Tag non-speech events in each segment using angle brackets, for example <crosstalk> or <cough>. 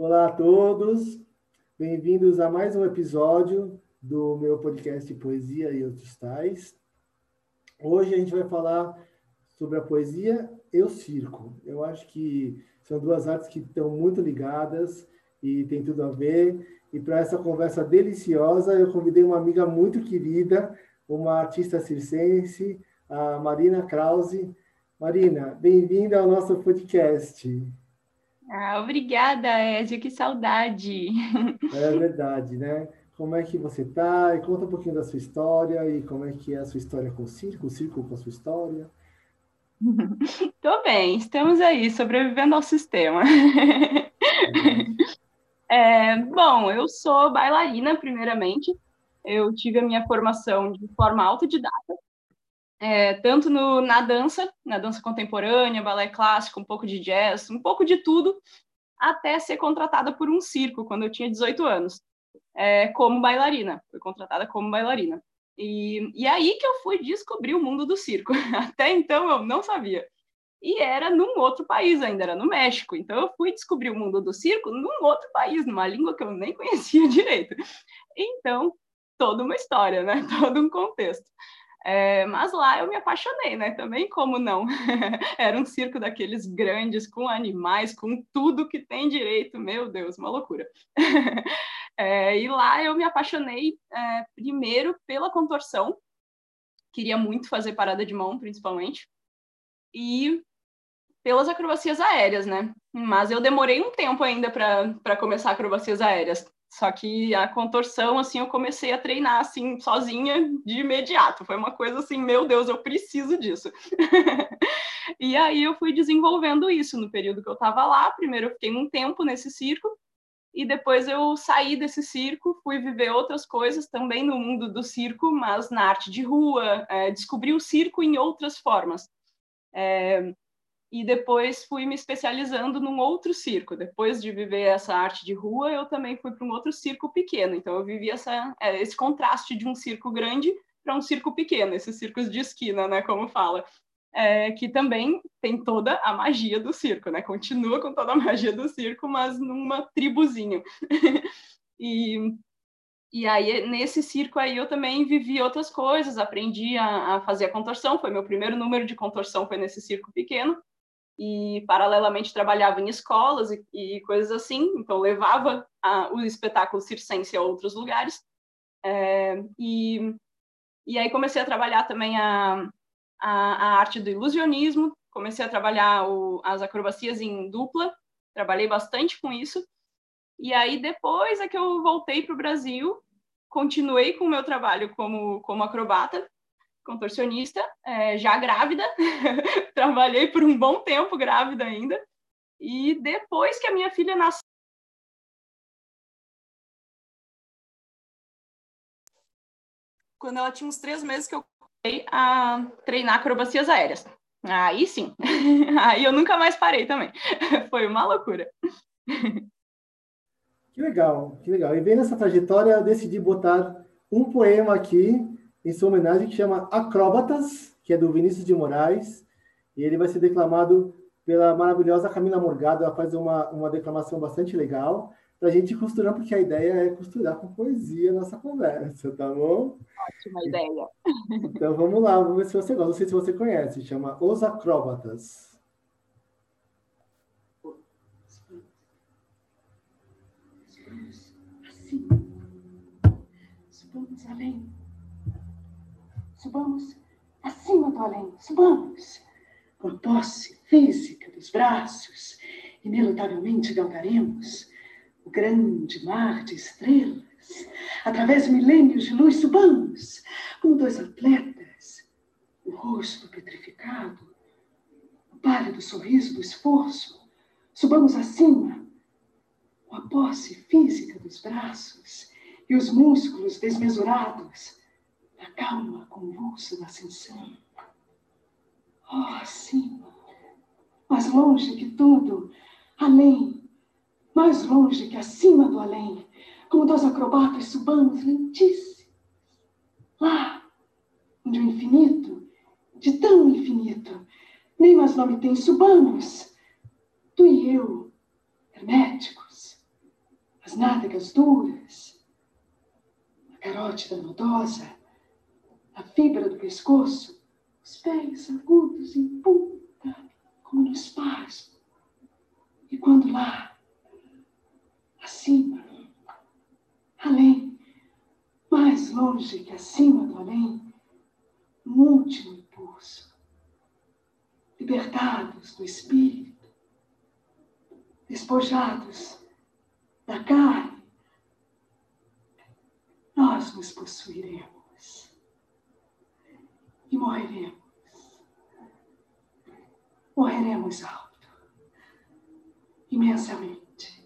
Olá a todos, bem-vindos a mais um episódio do meu podcast Poesia e Outros Tais. Hoje a gente vai falar sobre a poesia e o circo. Eu acho que são duas artes que estão muito ligadas e tem tudo a ver. E para essa conversa deliciosa, eu convidei uma amiga muito querida, uma artista circense, a Marina Krause. Marina, bem-vinda ao nosso podcast. Ah, obrigada, Ézio, que saudade. É verdade, né? Como é que você está? E conta um pouquinho da sua história e como é que é a sua história com o circo, o circo com a sua história. <laughs> Tô bem, estamos aí, sobrevivendo ao sistema. É, bom, eu sou bailarina, primeiramente. Eu tive a minha formação de forma autodidata, é, tanto no, na dança, na dança contemporânea, balé clássico, um pouco de jazz, um pouco de tudo, até ser contratada por um circo quando eu tinha 18 anos, é, como bailarina. Fui contratada como bailarina. E, e aí que eu fui descobrir o mundo do circo. <laughs> Até então eu não sabia. E era num outro país ainda, era no México. Então eu fui descobrir o mundo do circo num outro país, numa língua que eu nem <laughs> conhecia direito. Então, toda uma história, né? <laughs> Todo um contexto. É, mas lá eu me apaixonei, né? Também como não? <laughs> Era um circo daqueles grandes, com animais, com tudo que tem direito. Meu Deus, uma loucura. <laughs> É, e lá eu me apaixonei é, primeiro pela contorção. Queria muito fazer parada de mão, principalmente. E pelas acrobacias aéreas, né? Mas eu demorei um tempo ainda para começar acrobacias aéreas. Só que a contorção, assim, eu comecei a treinar, assim, sozinha de imediato. Foi uma coisa assim, meu Deus, eu preciso disso. <laughs> e aí eu fui desenvolvendo isso no período que eu estava lá. Primeiro eu fiquei um tempo nesse circo, e depois eu saí desse circo, fui viver outras coisas também no mundo do circo, mas na arte de rua, é, descobri o circo em outras formas. É, e depois fui me especializando num outro circo. Depois de viver essa arte de rua, eu também fui para um outro circo pequeno. Então eu vivi essa, é, esse contraste de um circo grande para um circo pequeno, esses circos de esquina, né, como fala. É, que também tem toda a magia do circo, né? Continua com toda a <laughs> magia do circo, mas numa tribuzinho. <laughs> e, e aí, nesse circo aí, eu também vivi outras coisas, aprendi a, a fazer a contorção, foi meu primeiro número de contorção, foi nesse circo pequeno e paralelamente trabalhava em escolas e, e coisas assim, então levava a, o espetáculo circense a outros lugares. É, e, e aí comecei a trabalhar também a, a, a arte do ilusionismo, comecei a trabalhar o, as acrobacias em dupla, trabalhei bastante com isso. E aí depois é que eu voltei para o Brasil, continuei com o meu trabalho como, como acrobata, contorcionista, é, já grávida, <laughs> trabalhei por um bom tempo grávida ainda, e depois que a minha filha nasceu, quando ela tinha uns três meses que eu comecei a treinar acrobacias aéreas. Aí sim, <laughs> aí eu nunca mais parei também. <laughs> Foi uma loucura. Que legal, que legal. E bem nessa trajetória, eu decidi botar um poema aqui em sua homenagem que chama Acróbatas, que é do Vinícius de Moraes, e ele vai ser declamado pela maravilhosa Camila Morgado. Ela faz uma, uma declamação bastante legal para a gente costurar, porque a ideia é costurar com poesia a nossa conversa, tá bom? Ótima ideia. Então vamos lá, vamos ver se você gosta. Não sei se você conhece, chama Os Acróbatas. Assim, além Subamos acima do além, subamos. Com a posse física dos braços, inelutavelmente galgaremos o grande mar de estrelas. Através de milênios de luz, subamos como dois atletas, o rosto petrificado, o pálido sorriso do esforço. Subamos acima, com a posse física dos braços e os músculos desmesurados a calma convulsa da ascensão. Oh, acima, mais longe que tudo, além, mais longe que acima do além, como dois acrobatas subamos lentíssimos. Lá, onde o infinito, de tão infinito, nem mais nome tem, subamos, tu e eu, herméticos, as nádegas duras, a carótida nodosa, a fibra do pescoço, os pés agudos em punta, como no espasmo. E quando lá, acima, além, mais longe que acima do além, um último impulso, libertados do espírito, despojados da carne, nós nos possuiremos morreremos. Morreremos alto, imensamente,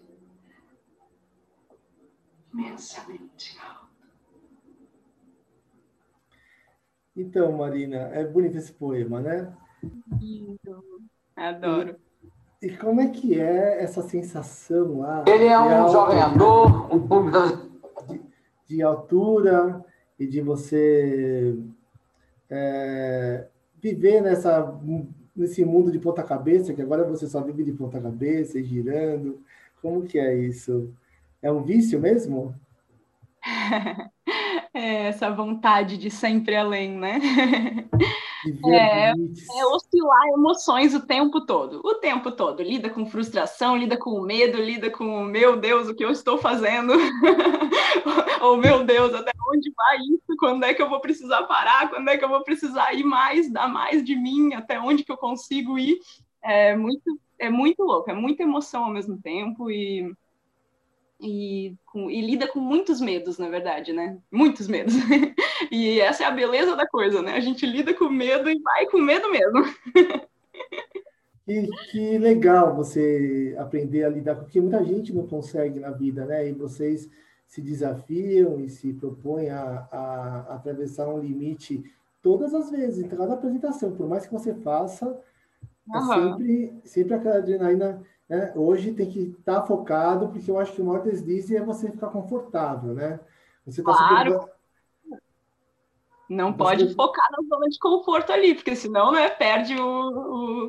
imensamente alto. Então, Marina, é bonito esse poema, né? Lindo. Adoro. E, e como é que é essa sensação lá? Ele é de um alto- jogador, um público das- de altura e de você é, viver nessa, nesse mundo de ponta cabeça, que agora você só vive de ponta cabeça e girando. Como que é isso? É um vício mesmo? <laughs> É essa vontade de sempre além, né? <laughs> É? É oscilar emoções o tempo todo. O tempo todo. Lida com frustração, lida com medo, lida com, meu Deus, o que eu estou fazendo? <laughs> Ou, meu Deus, até onde vai isso? Quando é que eu vou precisar parar? Quando é que eu vou precisar ir mais, dar mais de mim? Até onde que eu consigo ir? É muito, é muito louco, é muita emoção ao mesmo tempo e, e, com- e lida com muitos medos, na verdade, né? Muitos medos. <laughs> E essa é a beleza da coisa, né? A gente lida com medo e vai com medo mesmo. <laughs> Que, que legal você aprender a lidar com o que muita gente não consegue na vida, né? E vocês se desafiam e se propõem a, a atravessar um limite todas as vezes, em cada apresentação, por mais que você faça, é Aham. sempre, sempre aquela adrenalina, né? Hoje tem que estar focado, porque eu acho que o maior deslize é você ficar confortável, né? Você está Claro. Não Você- pode focar na zona de conforto ali, porque senão, né, perde o,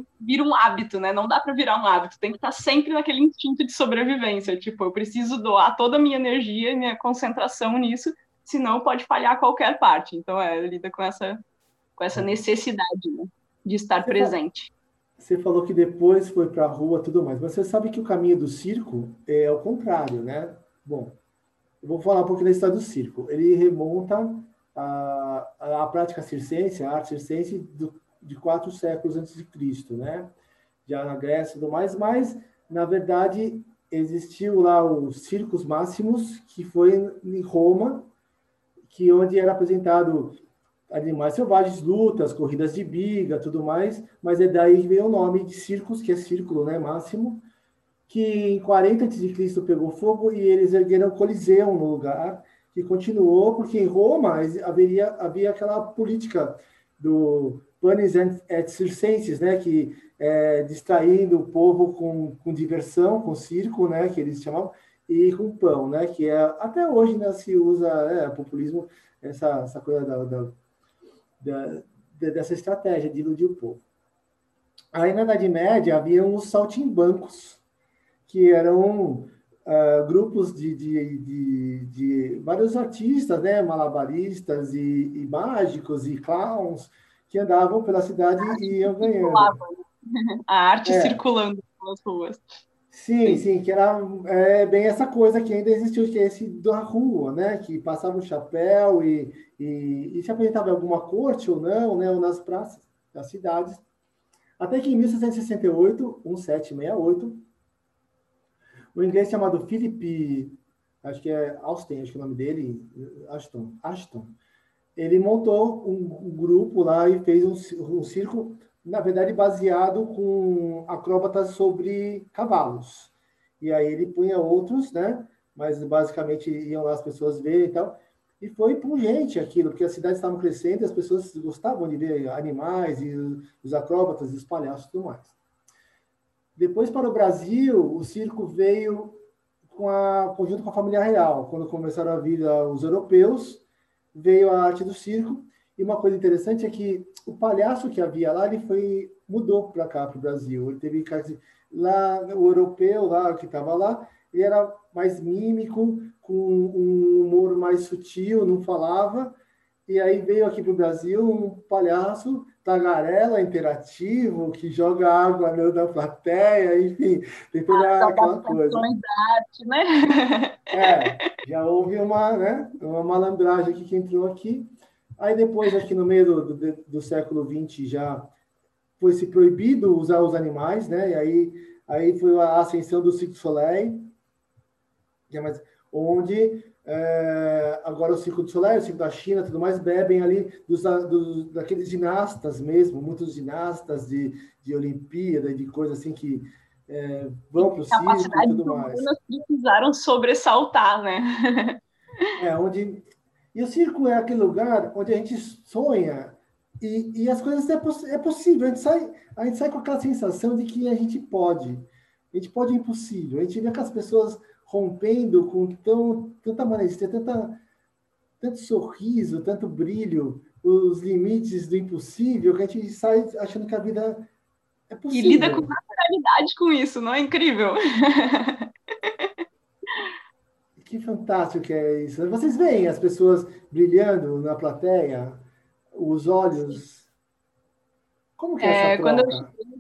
o- vira um hábito, né? Não dá para virar um hábito, tem que estar sempre naquele instinto de sobrevivência, tipo, eu preciso doar toda a minha energia e minha concentração nisso, senão pode falhar qualquer parte. Então, é, lida com essa com essa necessidade, né, de estar Você presente. Você falou que depois foi para a rua tudo mais, mas você sabe que o caminho do circo é o contrário, né? Bom, eu vou falar um pouquinho da história do circo. Ele remonta a, a, prática circense, a arte circense do, de quatro séculos antes de Cristo, né? Já na Grécia e tudo mais, mas, na verdade, existiu lá os circos máximos, que foi em Roma, que onde era apresentado animais selvagens, lutas, corridas de biga, tudo mais, mas é daí que veio o nome de circos, que é círculo, né, máximo, que em 40 a.C. pegou fogo e eles ergueram o Coliseu no lugar, que continuou, porque em Roma haveria, havia aquela política do panis et circenses, né, que é, distraindo o povo com, com diversão, com circo, né, que eles chamavam, e com pão, né, que é, até hoje né, se usa é, populismo, essa, essa coisa da, da da, dessa estratégia de iludir o povo. Aí na Idade Média havia os saltimbancos, que eram uh, grupos de, de, de, de, vários artistas, né, malabaristas e, e, mágicos e clowns que andavam pela cidade e iam ganhando. <laughs> A arte é. circulando pelas ruas. Sim, sim, que era é, bem essa coisa que ainda existiu, que é esse da rua, né? Que passava o chapéu e, e, e, se apresentava em alguma corte ou não, né? Ou nas praças das cidades. Até que em 1768, 1768, o inglês chamado Philip, acho que é Austin, acho que é o nome dele, Ashton, Ashton ele montou um, um grupo lá e fez um, um circo na verdade, baseado com acróbatas sobre cavalos. E aí ele punha outros, né? Mas basicamente iam lá as pessoas ver e tal. E foi pungente aquilo, porque as cidades estavam crescendo e as pessoas gostavam de ver animais e os acróbatas e os palhaços e tudo mais. Depois, para o Brasil, o circo veio com a, conjunto com a família real. Quando começaram a vir os europeus, veio a arte do circo. E uma coisa interessante é que o palhaço que havia lá, ele foi mudou para cá, para o Brasil. Ele teve Lá, o europeu lá que estava lá, ele era mais mímico, com um humor mais sutil, não falava. E aí veio aqui para o Brasil um palhaço tagarela interativo que joga água no, na plateia, enfim, tem toda ah, aquela coisa. Né? É, já houve uma, né, uma malandragem aqui que entrou aqui. Aí depois, aqui no meio do, do, do século XX, já foi se proibido usar os animais, né? E aí, aí foi a ascensão do Cirque Soleil, é onde é, agora o Circo do Soleil, o Circo da China, tudo mais, bebem ali dos, dos, daqueles ginastas mesmo, muitos ginastas de, de Olimpíada, de coisas assim que é, vão para o circo e tudo mais. precisaram sobressaltar, né? é, onde... E o circo é aquele lugar onde a gente sonha e, e as coisas é, poss é possível. A gente, sai, a gente sai com aquela sensação de que a gente pode. A gente pode é impossível. A gente vê que as pessoas rompendo com tão, tanta maestria, tanta, tanto sorriso, tanto brilho, os limites do impossível, que a gente sai achando que a vida é possível. E lida com naturalidade com isso, não é incrível? <laughs> Que fantástico que é isso. Vocês veem as pessoas brilhando na plateia, os olhos. Como que é, é essa quando eu, cheguei,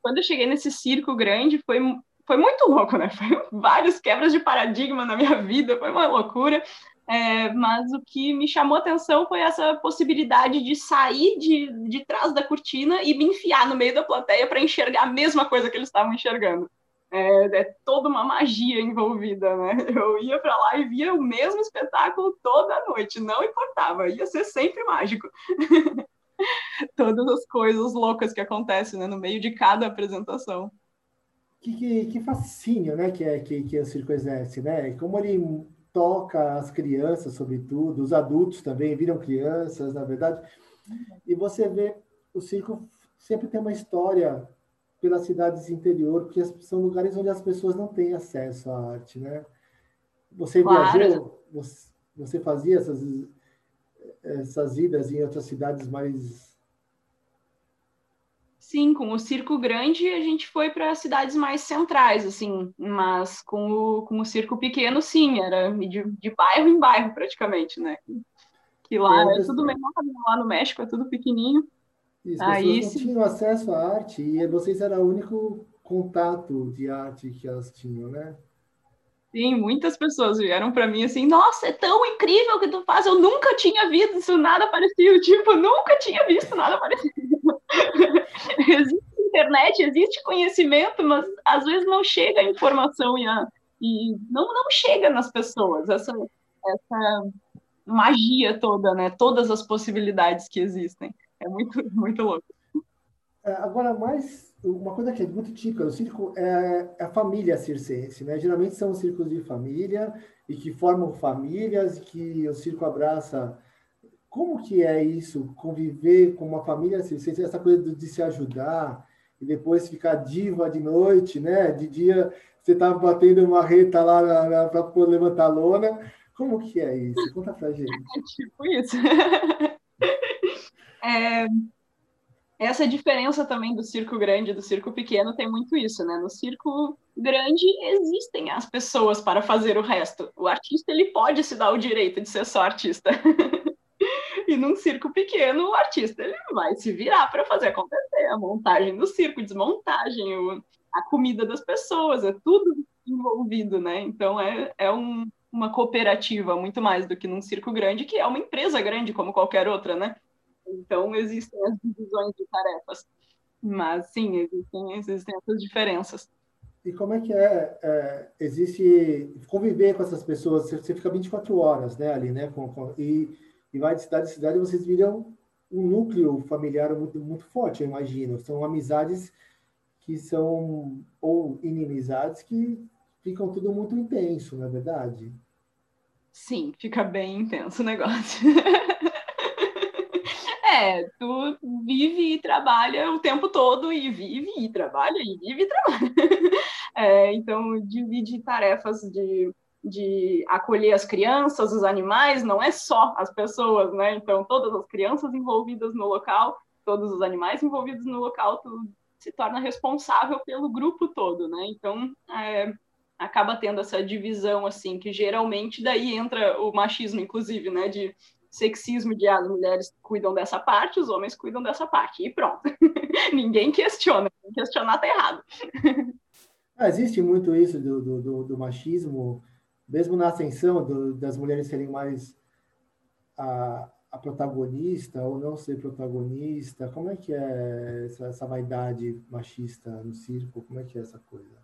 quando eu cheguei nesse circo grande, foi foi muito louco, né? <laughs> Foi vários quebras de paradigma na minha vida, foi uma loucura. É, mas o que me chamou atenção foi essa possibilidade de sair de, de trás da cortina e me enfiar no meio da plateia para enxergar a mesma coisa que eles estavam enxergando. É, é, toda uma magia envolvida, né? <laughs> Eu ia para lá e via o mesmo espetáculo toda noite, não importava, ia ser sempre mágico. <laughs> Todas as coisas loucas que acontecem né, no meio de cada apresentação que, que, que fascínio né, que, é, que, que o circo exerce, né? Como ele toca as crianças, sobretudo, os adultos também viram crianças, na verdade. E você vê, o circo sempre tem uma história pelas cidades interior, porque são lugares onde as pessoas não têm acesso à arte, né? Você claro. viajou, você, você fazia essas, essas idas em outras cidades mais Sim, com o circo grande a gente foi para cidades mais centrais, assim, mas com o, com o circo pequeno, sim, era de, de bairro em bairro praticamente, né? Que lá é, é tudo menor, lá no México é tudo pequenininho. Isso, Aí, não tinham acesso à arte e vocês eram o único contato de arte que elas tinham, né? Sim, muitas pessoas vieram para mim assim, nossa, é tão incrível o que tu faz, eu nunca tinha visto nada parecido, <laughs> tipo, nunca tinha visto nada parecido. <laughs> <laughs> existe internet, existe conhecimento, mas às vezes não chega a informação e, a, e não, não chega nas pessoas essa, essa magia toda, né? Todas as possibilidades que existem. É muito, <laughs> muito louco. É, agora, mais uma coisa que é muito típica do circo é a família circense, né? Geralmente são círculos de família e que formam famílias, que o circo abraça como que é isso, conviver com uma família assim, essa coisa de se ajudar e depois ficar diva de noite, né? De dia você tá batendo uma reta lá para levantar a lona. Como que é isso? Conta pra gente. <laughs> É tipo isso. <laughs> é, essa diferença também do circo grande e do circo pequeno tem muito isso, né? No circo grande existem as pessoas para fazer o resto. O artista ele pode se dar o direito de ser só artista. <laughs> E num circo pequeno, o artista ele vai se virar para fazer acontecer a montagem do circo, desmontagem, o, a comida das pessoas, é tudo envolvido, né? Então é, é um, uma cooperativa muito mais do que num circo grande, que é uma empresa grande como qualquer outra, né? Então existem as divisões de tarefas. Mas sim, existem, existem essas diferenças. E como é que é, é, existe conviver com essas pessoas? Você, fica 24 horas, né, ali, né? Com, com, e e vai de cidade em cidade, vocês viram um núcleo familiar muito, muito forte, eu imagino. São amizades que são, ou inimizades, que ficam tudo muito intenso, não é verdade? Sim, fica bem intenso o negócio. <laughs> é, tu vive e trabalha o tempo todo, e vive e trabalha, e vive e trabalha. <laughs> É, então, divide tarefas de de acolher as crianças, os animais, não é só as pessoas, né? Então, todas as crianças envolvidas no local, todos os animais envolvidos no local, tu se torna responsável pelo grupo todo, né? Então, é, acaba tendo essa divisão, assim, que geralmente daí entra o machismo, inclusive, né? De sexismo de ah, as mulheres cuidam dessa parte, os homens cuidam dessa parte, e pronto. <laughs> Ninguém questiona, questionar tá errado. Ah, existe muito isso do, do, do machismo, mesmo na ascensão do, das mulheres serem mais a, a, protagonista ou não ser protagonista. Como é que é essa, essa vaidade machista no circo? Como é que é essa coisa?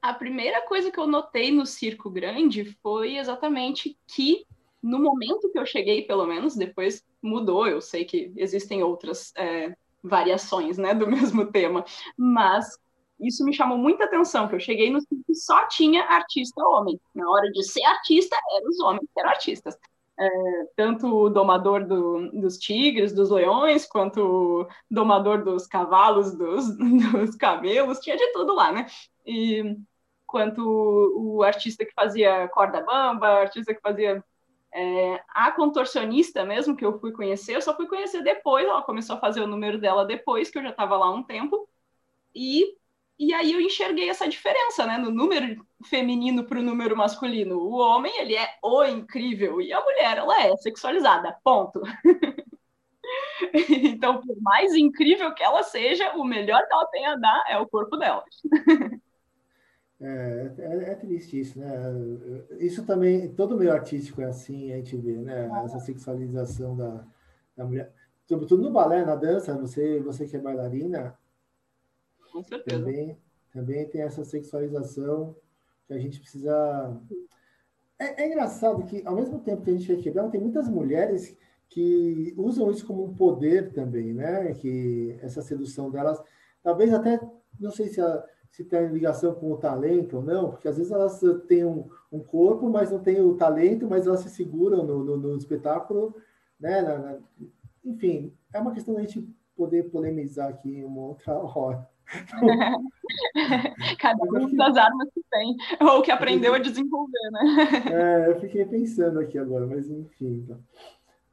A primeira coisa que eu notei no circo grande foi exatamente que no momento que eu cheguei, pelo menos, depois mudou. Eu sei que existem outras é, variações, né, do <laughs> mesmo tema, mas isso me chamou muita atenção, que eu cheguei no circo e só tinha artista homem. Na hora de ser artista, eram os homens que eram artistas. É, tanto o domador do, dos tigres, dos leões, quanto o domador dos cavalos, dos, <laughs> dos camelos, tinha de tudo lá, né? E quanto o artista que fazia corda bamba, artista que fazia é, a contorcionista mesmo, que eu fui conhecer, eu só fui conhecer depois, ela começou a fazer o número dela depois, que eu já estava lá um tempo, e, e aí eu enxerguei essa diferença, né, no número feminino para o número masculino. O homem, ele é o incrível, e a mulher, ela é sexualizada, ponto. <laughs> então, por mais incrível que ela seja, o melhor que ela tem a dar é o corpo dela. É, é, é, triste isso, né? Isso também, todo meio artístico é assim, a gente vê, né? Essa sexualização da, da mulher. Sobretudo no balé, na dança, você, você que é bailarina, Com certeza. Também, também tem essa sexualização que a gente precisa. É, é engraçado que, ao mesmo tempo que a gente quer quebrar, tem muitas mulheres que usam isso como um poder também, né? Que essa sedução delas, talvez até, não sei se a se tem ligação com o talento ou não, porque às vezes elas têm um, um corpo, mas não têm o talento, mas elas se seguram no, no, no espetáculo, né? Na, na, enfim, é uma questão da gente poder polemizar aqui uma outra <laughs> hora. <laughs> Cada um das armas que tem, ou que aprendeu a desenvolver, né? <laughs> É, eu fiquei pensando aqui agora, mas enfim. Então.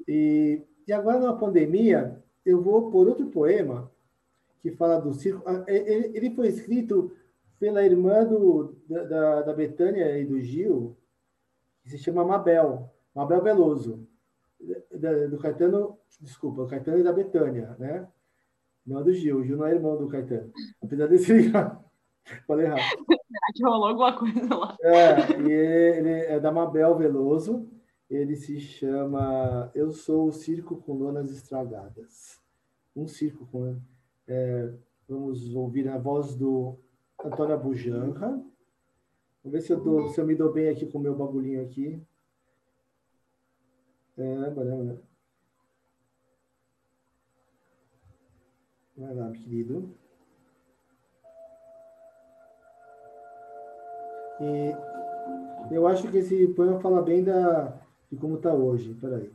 E, e agora na pandemia, eu vou por outro poema que fala do circo. Ah, ele foi escrito pela irmã do, da, da Betânia e do Gil, que se chama Mabel, Mabel Veloso, do Caetano, desculpa, o Caetano e da Betânia, né? Não é do Gil, o Gil não é irmão do Caetano. Apesar desse <laughs> falei errado. Que rolou alguma coisa lá? É, e ele é da Mabel Veloso, ele se chama Eu Sou o Circo com Lonas Estragadas. Um circo com é, vamos ouvir a voz do Antônio Bujanra. Vamos ver se eu, dou, se eu me dou bem aqui com o meu bagulhinho aqui. É, banana. Vai lá, querido. E eu acho que esse poema fala bem da, de como está hoje. Peraí.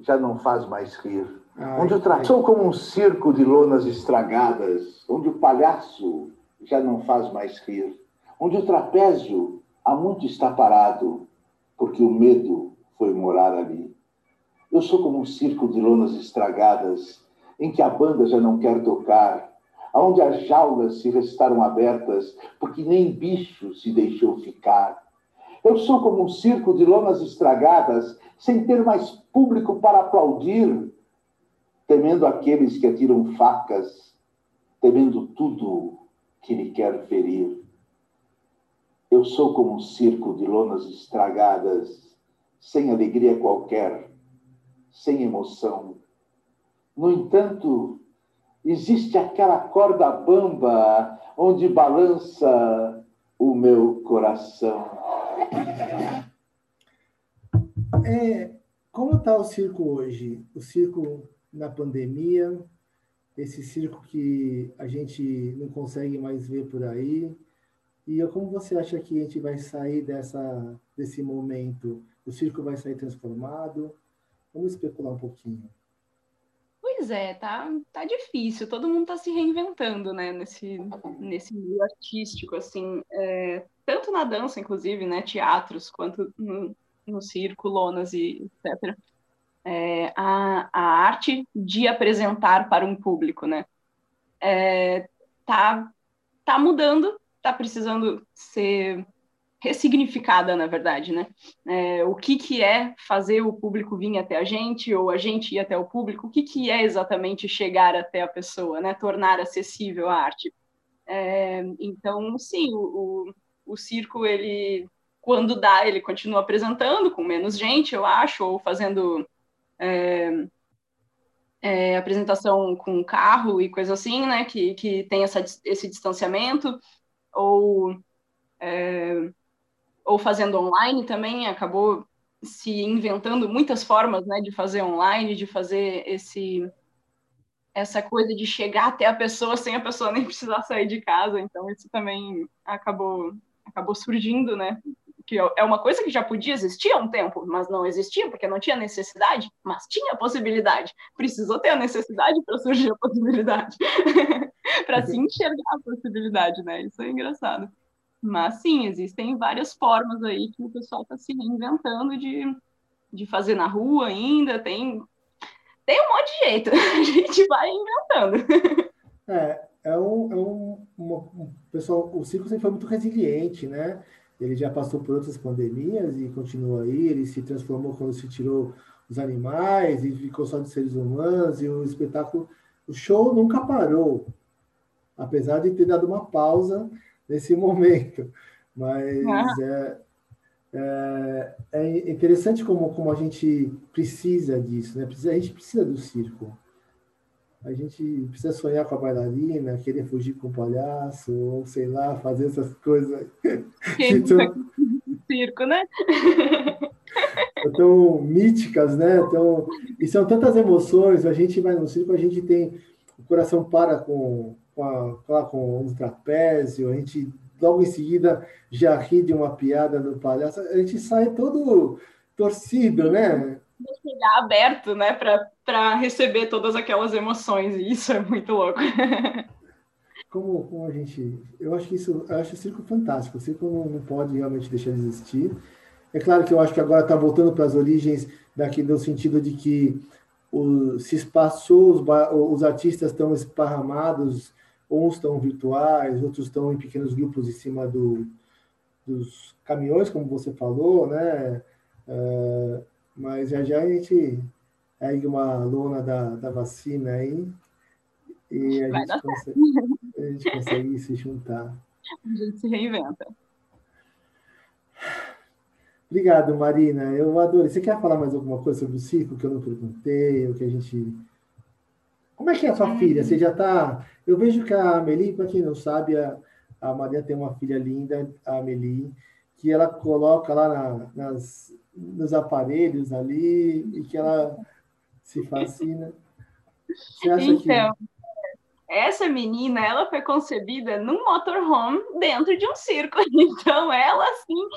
Já não faz mais rir onde o traçou como um circo de lonas estragadas, onde o palhaço já não faz mais rir, onde o trapézio há muito está parado, porque o medo foi morar ali. Eu sou como um circo de lonas estragadas, em que a banda já não quer tocar, aonde as jaulas se restaram abertas, porque nem bicho se deixou ficar. Eu sou como um circo de lonas estragadas, sem ter mais público para aplaudir, temendo aqueles que atiram facas, temendo tudo que lhe quer ferir. Eu sou como um circo de lonas estragadas, sem alegria qualquer, sem emoção. No entanto, existe aquela corda bamba onde balança o meu coração. É, como está o circo hoje? O circo na pandemia, esse circo que a gente não consegue mais ver por aí. E como você acha que a gente vai sair dessa, desse momento? O circo vai sair transformado? Vamos especular um pouquinho. Pois é, tá, tá difícil. Todo mundo está se reinventando, né? Nesse, nesse meio artístico, assim. É, tanto na dança, inclusive, né? Teatros, quanto no, no circo, lonas e etc. é, a, a arte de apresentar para um público, né? É, tá, tá mudando, tá precisando ser ressignificada, na verdade, né? É, o que, que é fazer o público vir até a gente, ou a gente ir até o público, o que, que é exatamente chegar até a pessoa, né? Tornar acessível a arte. É, então, sim, o, o, o, circo, ele, quando dá, ele continua apresentando com menos gente, eu acho, ou fazendo é, é, apresentação com carro e coisa assim, né? Que, que tem essa, esse distanciamento, ou é, ou fazendo online também, acabou se inventando muitas formas né, de fazer online, de fazer esse essa coisa de chegar até a pessoa sem a pessoa nem <laughs> precisar sair de casa. Então isso também acabou acabou surgindo, né? Que é uma coisa que já podia existir há um tempo, mas não existia porque não tinha necessidade, mas tinha possibilidade. Precisou ter a necessidade para surgir a possibilidade, <laughs> para se enxergar a possibilidade, né? Isso é engraçado. Mas sim, existem várias formas aí que o pessoal está se reinventando de, de fazer na rua ainda. Tem, tem um monte de jeito, <laughs> a gente vai inventando. É, é um, é um, um pessoal, o circo sempre foi muito resiliente, né? Ele já passou por outras pandemias e continua aí. Ele se transformou quando se tirou os animais e ficou só de seres humanos. E o espetáculo, o show nunca parou, apesar de ter dado uma pausa nesse momento. Mas ah. é, é, é, interessante como, como a gente precisa disso, né? Precisa, a gente precisa do circo. A gente precisa sonhar com a bailarina, querer fugir com o palhaço, ou sei lá, fazer essas coisas. então, <laughs> circo, né? tão míticas, né? Tão, e são tantas emoções. A gente vai no circo, a gente tem o coração para com com, a, com um trapézio, a gente logo em seguida já ri de uma piada no palhaço, a gente sai todo torcido, né? Chegar aberto, né, para receber todas aquelas emoções, e isso é muito louco. <laughs> Como, como a gente. Eu acho que isso. Eu acho o circo fantástico. O circo não, não pode realmente deixar de existir. É claro que eu acho que agora está voltando para as origens daqui no sentido de que o, se espaçou, os, os artistas estão esparramados Uns estão virtuais, outros estão em pequenos grupos em cima do, dos caminhões, como você falou, né? Uh, mas já já a gente ergue uma lona da, da vacina aí e a gente, consegue, a gente consegue se juntar. A gente se reinventa. Obrigado, Marina. Eu adorei. Você quer falar mais alguma coisa sobre o circo que eu não perguntei, ou que a gente como é que é a sua filha? Você já está. Eu vejo que a Amelie, para quem não sabe, a, a Maria tem uma filha linda, a Amelie, que ela coloca lá na, nas, nos aparelhos ali e que ela se fascina. Você acha então, que... essa menina, ela foi concebida num motorhome dentro de um circo. <laughs> Então, ela, sim.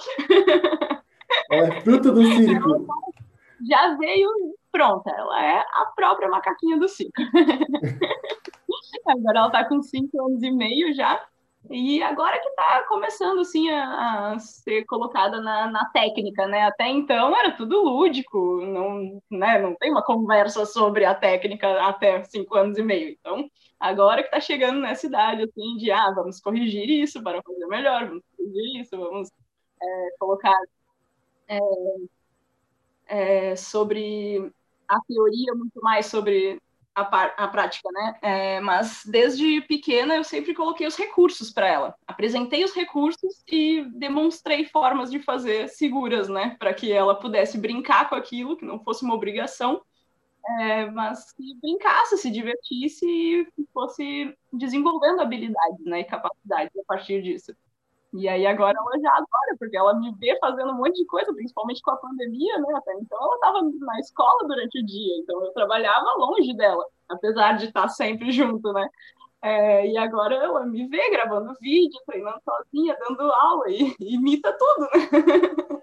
Ela é fruto do circo. Já veio pronta, ela é a própria macaquinha do circo. <laughs> agora ela está com cinco anos e meio já, e agora que está começando assim a, a ser colocada na, na, técnica, né? Até então era tudo lúdico, não, né? não tem uma conversa sobre a técnica até cinco anos e meio. Então, agora que está chegando nessa idade assim de ah, vamos corrigir isso para fazer melhor, vamos corrigir isso, vamos é, colocar é, é, sobre a teoria muito mais sobre a, a prática, né? É, mas desde pequena eu sempre coloquei os recursos para ela. Apresentei os recursos e demonstrei formas de fazer seguras, né? Para que ela pudesse brincar com aquilo, que não fosse uma obrigação, é, mas que brincasse, se divertisse e fosse desenvolvendo habilidades né, e capacidades a partir disso. E aí agora ela já adora, porque ela me vê fazendo um monte de coisa, principalmente com a pandemia, né? Até então ela estava na escola durante o dia, então eu trabalhava longe dela, apesar de estar sempre junto, né? É, e agora ela me vê gravando vídeo, treinando sozinha, dando aula e, imita tudo, né?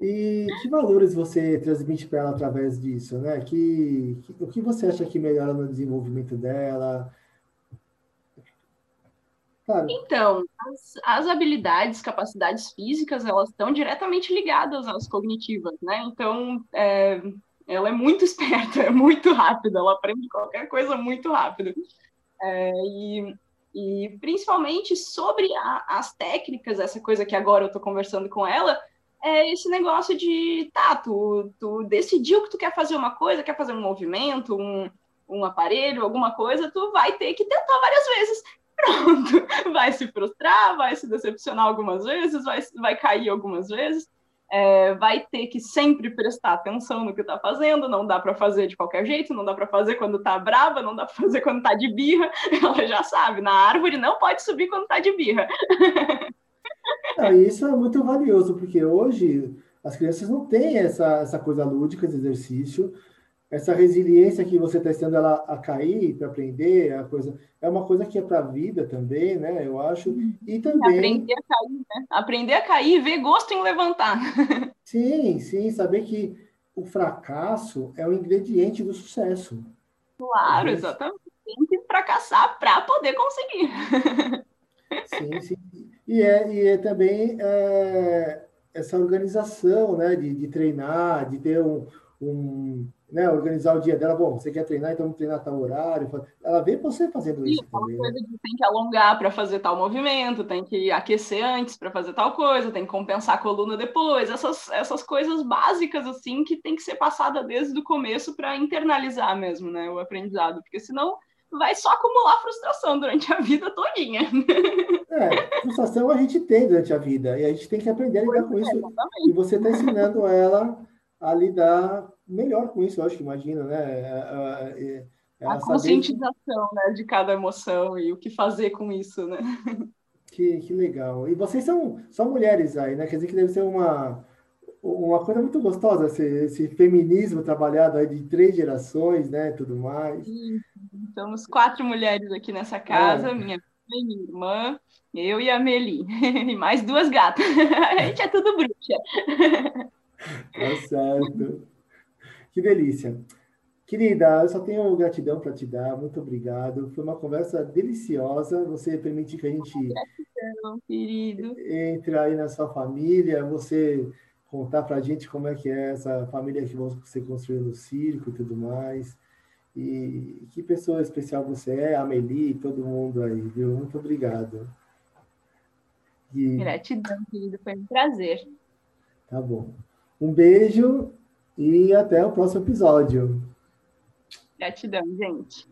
E que valores você transmite para ela através disso, né? Que, que, o que você acha que melhora no desenvolvimento dela? Claro. Então, as, as, habilidades, capacidades físicas, elas estão diretamente ligadas às cognitivas, né? Então, é, Ela é muito <laughs> esperta, é muito rápida, ela aprende qualquer coisa muito rápido. É, e, e principalmente sobre a, as técnicas, essa coisa que agora eu estou conversando com ela, é esse negócio de, tá, tu, tu decidiu que tu quer fazer uma coisa, quer fazer um movimento, um, um aparelho, alguma coisa, tu vai ter que tentar várias vezes. Pronto, <laughs> vai se frustrar, vai se decepcionar algumas vezes, vai, vai cair algumas vezes, é, vai ter que sempre prestar atenção no que está fazendo, não dá para fazer de qualquer jeito, não dá para fazer quando está brava, não dá para fazer quando está de birra, <laughs> ela já sabe, na árvore não pode subir quando está de birra. <laughs> Ah, isso é muito valioso, porque hoje as crianças não têm essa, essa coisa lúdica de exercício, essa resiliência que você está ensinando ela a cair para aprender, a coisa é uma coisa que é para a vida também, né? Eu acho. E também aprender a cair, né? Aprender a cair, ver gosto em levantar. <laughs> Sim, sim, saber que o fracasso é o ingrediente do sucesso. Claro, exatamente. Tem que fracassar para poder conseguir. <laughs> Sim, sim. E é, e é também é, essa organização, né? De, de treinar, de ter um, um né, organizar o dia dela. Bom, você quer treinar, então vamos treinar tal horário. Ela vê você fazendo isso. também, né? tem que alongar para fazer tal movimento, tem que aquecer antes para fazer tal coisa, tem que compensar a coluna depois. Essas, essas coisas básicas, assim, que tem que ser passada desde o começo para internalizar mesmo, né, o aprendizado. Porque senão vai só acumular frustração durante a vida todinha. É, frustração a gente tem durante a vida e a gente tem que aprender a lidar pois com é, isso. Exatamente. E você está ensinando ela a lidar melhor com isso, eu acho que imagina, né? É, é, é a conscientização né, de cada emoção e o que fazer com isso, né? Que, que legal. E vocês são, são mulheres aí, né? Quer dizer que deve ser uma, uma coisa muito gostosa, esse, esse feminismo trabalhado aí de três gerações, né? Tudo mais. Sim, somos quatro mulheres aqui nessa casa, é. minha minha irmã, eu e a Meli, <laughs> e mais duas gatas. <laughs> A gente é tudo bruxa. Tá certo. Que delícia. Querida, eu só tenho gratidão para te dar, muito obrigado. Foi uma conversa deliciosa. Você permitir que a gente gratidão, querido. entre aí na sua família, você contar para a gente como é que é essa família que você construiu no circo e tudo mais. E que pessoa especial você é, Amelie, todo mundo aí, viu? Muito obrigado. E... Gratidão, querido, foi um prazer. Tá bom. Um beijo e até o próximo episódio. Gratidão, gente.